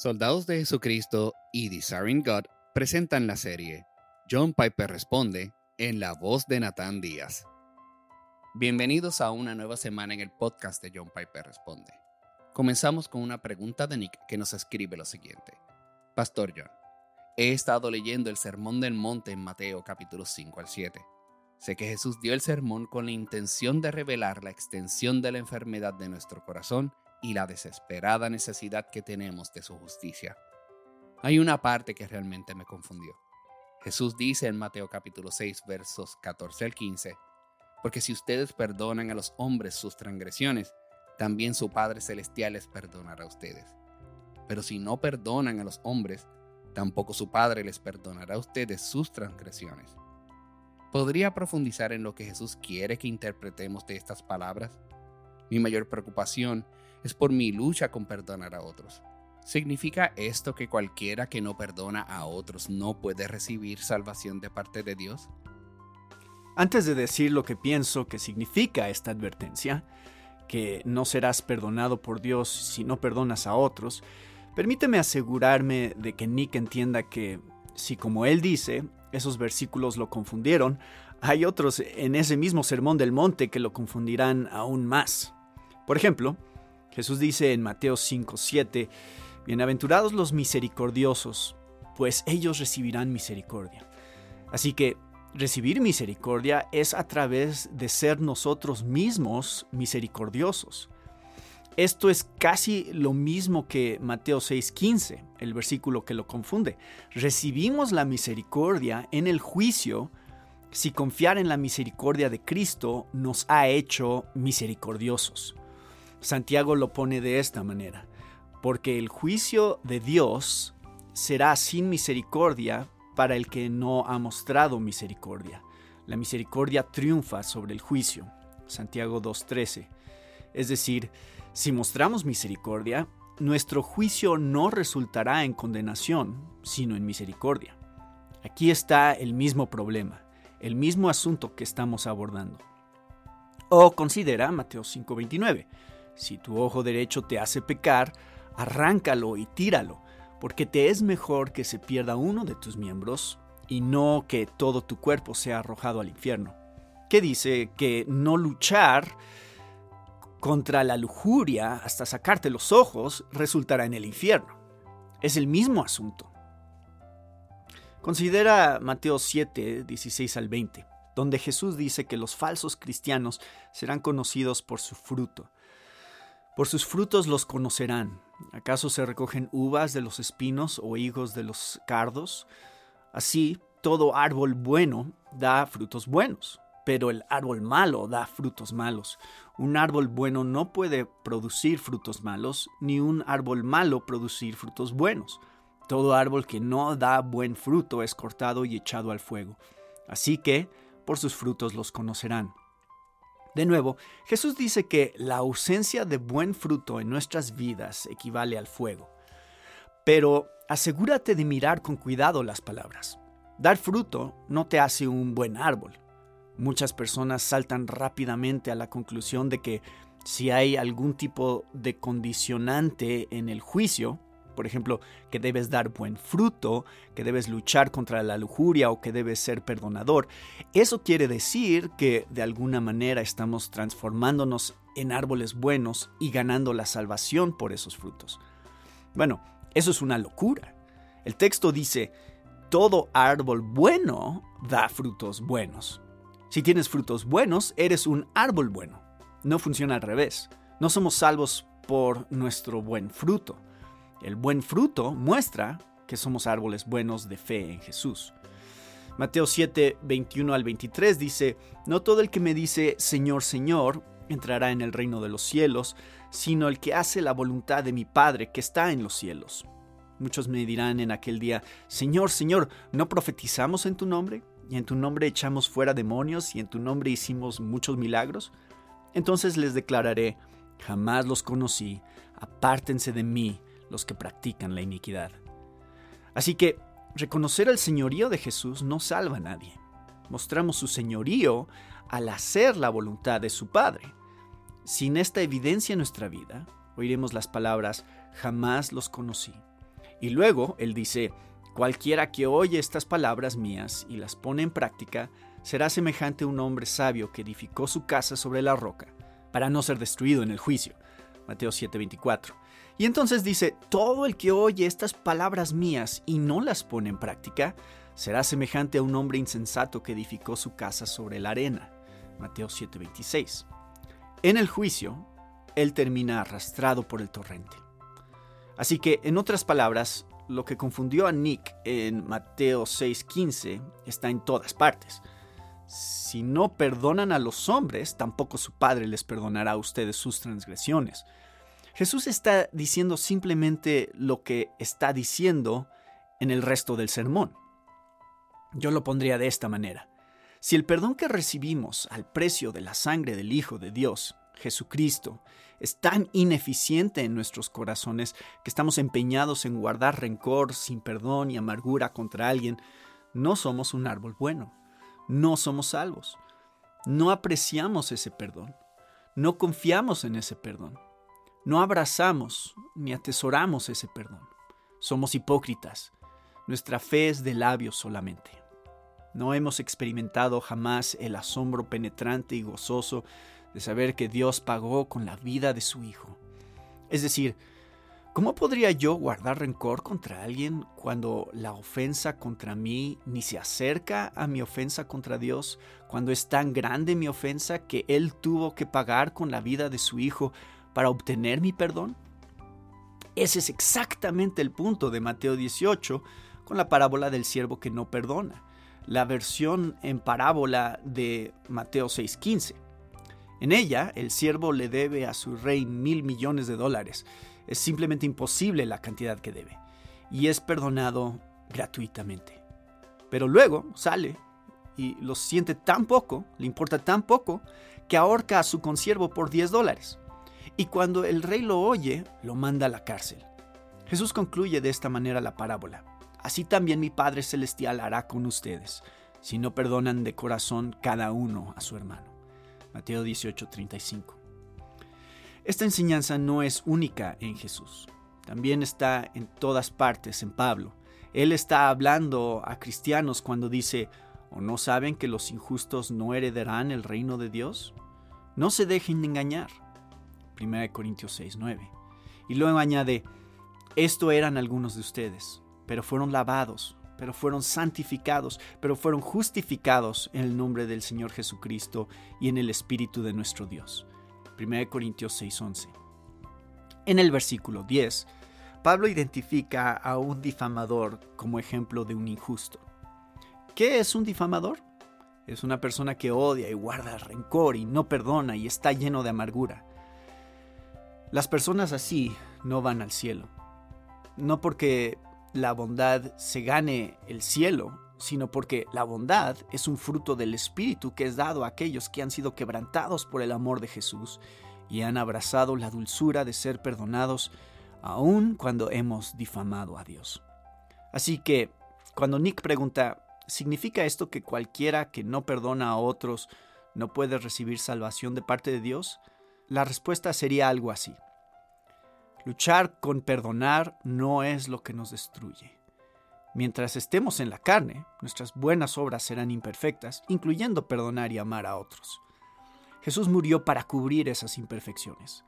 Soldados de Jesucristo y Desiring God presentan la serie John Piper Responde en la voz de Nathan Díaz. Bienvenidos a una nueva semana en el podcast de John Piper Responde. Comenzamos con una pregunta de Nick que nos escribe lo siguiente. Pastor John, he estado leyendo el Sermón del Monte en Mateo capítulo 5 al 7. Sé que Jesús dio el sermón con la intención de revelar la extensión de la enfermedad de nuestro corazón y la desesperada necesidad que tenemos de su justicia. Hay una parte que realmente me confundió. Jesús dice en Mateo capítulo 6 versos 14 al 15, porque si ustedes perdonan a los hombres sus transgresiones, también su Padre Celestial les perdonará a ustedes. Pero si no perdonan a los hombres, tampoco su Padre les perdonará a ustedes sus transgresiones. ¿Podría profundizar en lo que Jesús quiere que interpretemos de estas palabras? Mi mayor preocupación es por mi lucha con perdonar a otros. ¿Significa esto que cualquiera que no perdona a otros no puede recibir salvación de parte de Dios? Antes de decir lo que pienso que significa esta advertencia, que no serás perdonado por Dios si no perdonas a otros, permíteme asegurarme de que Nick entienda que, si como él dice, esos versículos lo confundieron, hay otros en ese mismo sermón del monte que lo confundirán aún más. Por ejemplo, Jesús dice en Mateo 5, 7, Bienaventurados los misericordiosos, pues ellos recibirán misericordia. Así que recibir misericordia es a través de ser nosotros mismos misericordiosos. Esto es casi lo mismo que Mateo 6:15, el versículo que lo confunde. Recibimos la misericordia en el juicio si confiar en la misericordia de Cristo nos ha hecho misericordiosos. Santiago lo pone de esta manera, porque el juicio de Dios será sin misericordia para el que no ha mostrado misericordia. La misericordia triunfa sobre el juicio. Santiago 2.13. Es decir, si mostramos misericordia, nuestro juicio no resultará en condenación, sino en misericordia. Aquí está el mismo problema, el mismo asunto que estamos abordando. O considera Mateo 5:29. Si tu ojo derecho te hace pecar, arráncalo y tíralo, porque te es mejor que se pierda uno de tus miembros y no que todo tu cuerpo sea arrojado al infierno. ¿Qué dice que no luchar contra la lujuria hasta sacarte los ojos resultará en el infierno. Es el mismo asunto. Considera Mateo 7, 16 al 20, donde Jesús dice que los falsos cristianos serán conocidos por su fruto. Por sus frutos los conocerán. ¿Acaso se recogen uvas de los espinos o higos de los cardos? Así, todo árbol bueno da frutos buenos, pero el árbol malo da frutos malos. Un árbol bueno no puede producir frutos malos, ni un árbol malo producir frutos buenos. Todo árbol que no da buen fruto es cortado y echado al fuego. Así que, por sus frutos los conocerán. De nuevo, Jesús dice que la ausencia de buen fruto en nuestras vidas equivale al fuego. Pero asegúrate de mirar con cuidado las palabras. Dar fruto no te hace un buen árbol. Muchas personas saltan rápidamente a la conclusión de que si hay algún tipo de condicionante en el juicio, por ejemplo, que debes dar buen fruto, que debes luchar contra la lujuria o que debes ser perdonador. Eso quiere decir que de alguna manera estamos transformándonos en árboles buenos y ganando la salvación por esos frutos. Bueno, eso es una locura. El texto dice, todo árbol bueno da frutos buenos. Si tienes frutos buenos, eres un árbol bueno. No funciona al revés. No somos salvos por nuestro buen fruto. El buen fruto muestra que somos árboles buenos de fe en Jesús. Mateo 7, 21 al 23 dice, No todo el que me dice Señor, Señor, entrará en el reino de los cielos, sino el que hace la voluntad de mi Padre que está en los cielos. Muchos me dirán en aquel día, Señor, Señor, ¿no profetizamos en tu nombre? ¿Y en tu nombre echamos fuera demonios? ¿Y en tu nombre hicimos muchos milagros? Entonces les declararé, jamás los conocí, apártense de mí, los que practican la iniquidad. Así que reconocer el señorío de Jesús no salva a nadie. Mostramos su señorío al hacer la voluntad de su Padre. Sin esta evidencia en nuestra vida, oiremos las palabras jamás los conocí. Y luego él dice, cualquiera que oye estas palabras mías y las pone en práctica, será semejante a un hombre sabio que edificó su casa sobre la roca, para no ser destruido en el juicio. Mateo 7:24. Y entonces dice, todo el que oye estas palabras mías y no las pone en práctica, será semejante a un hombre insensato que edificó su casa sobre la arena. Mateo 7:26. En el juicio, él termina arrastrado por el torrente. Así que, en otras palabras, lo que confundió a Nick en Mateo 6:15 está en todas partes. Si no perdonan a los hombres, tampoco su Padre les perdonará a ustedes sus transgresiones. Jesús está diciendo simplemente lo que está diciendo en el resto del sermón. Yo lo pondría de esta manera. Si el perdón que recibimos al precio de la sangre del Hijo de Dios, Jesucristo, es tan ineficiente en nuestros corazones que estamos empeñados en guardar rencor, sin perdón y amargura contra alguien, no somos un árbol bueno, no somos salvos, no apreciamos ese perdón, no confiamos en ese perdón, no abrazamos ni atesoramos ese perdón. Somos hipócritas, nuestra fe es de labios solamente. No hemos experimentado jamás el asombro penetrante y gozoso de saber que Dios pagó con la vida de su Hijo. Es decir, ¿cómo podría yo guardar rencor contra alguien cuando la ofensa contra mí ni se acerca a mi ofensa contra Dios, cuando es tan grande mi ofensa que Él tuvo que pagar con la vida de su Hijo para obtener mi perdón? Ese es exactamente el punto de Mateo 18 con la parábola del siervo que no perdona la versión en parábola de Mateo 6:15. En ella, el siervo le debe a su rey mil millones de dólares. Es simplemente imposible la cantidad que debe. Y es perdonado gratuitamente. Pero luego sale y lo siente tan poco, le importa tan poco, que ahorca a su consiervo por 10 dólares. Y cuando el rey lo oye, lo manda a la cárcel. Jesús concluye de esta manera la parábola así también mi Padre Celestial hará con ustedes, si no perdonan de corazón cada uno a su hermano. Mateo 18:35. Esta enseñanza no es única en Jesús, también está en todas partes en Pablo. Él está hablando a cristianos cuando dice, ¿o no saben que los injustos no heredarán el reino de Dios? No se dejen engañar. 1 Corintios 6:9. Y luego añade, esto eran algunos de ustedes, pero fueron lavados, pero fueron santificados, pero fueron justificados en el nombre del Señor Jesucristo y en el Espíritu de nuestro Dios. 1 Corintios 6:11. En el versículo 10, Pablo identifica a un difamador como ejemplo de un injusto. ¿Qué es un difamador? Es una persona que odia y guarda rencor y no perdona y está lleno de amargura. Las personas así no van al cielo. No porque la bondad se gane el cielo, sino porque la bondad es un fruto del Espíritu que es dado a aquellos que han sido quebrantados por el amor de Jesús y han abrazado la dulzura de ser perdonados aun cuando hemos difamado a Dios. Así que, cuando Nick pregunta, ¿significa esto que cualquiera que no perdona a otros no puede recibir salvación de parte de Dios? La respuesta sería algo así. Luchar con perdonar no es lo que nos destruye. Mientras estemos en la carne, nuestras buenas obras serán imperfectas, incluyendo perdonar y amar a otros. Jesús murió para cubrir esas imperfecciones.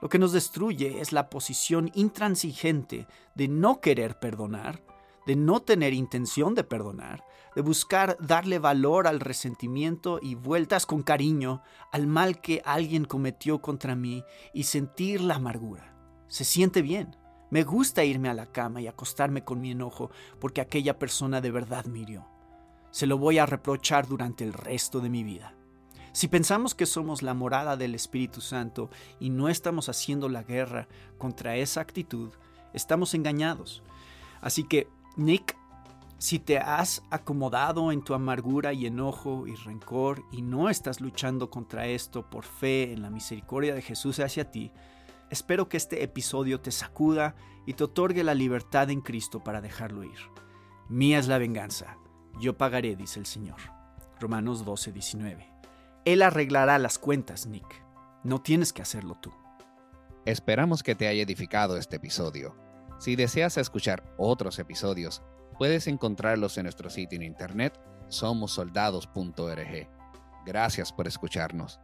Lo que nos destruye es la posición intransigente de no querer perdonar, de no tener intención de perdonar, de buscar darle valor al resentimiento y vueltas con cariño al mal que alguien cometió contra mí y sentir la amargura. Se siente bien. Me gusta irme a la cama y acostarme con mi enojo porque aquella persona de verdad me. Se lo voy a reprochar durante el resto de mi vida. Si pensamos que somos la morada del Espíritu Santo y no estamos haciendo la guerra contra esa actitud, estamos engañados. Así que, Nick, si te has acomodado en tu amargura y enojo y rencor y no estás luchando contra esto por fe en la misericordia de Jesús hacia ti, Espero que este episodio te sacuda y te otorgue la libertad en Cristo para dejarlo ir. Mía es la venganza, yo pagaré, dice el Señor. Romanos 12, 19. Él arreglará las cuentas, Nick. No tienes que hacerlo tú. Esperamos que te haya edificado este episodio. Si deseas escuchar otros episodios, puedes encontrarlos en nuestro sitio en internet somosoldados.org. Gracias por escucharnos.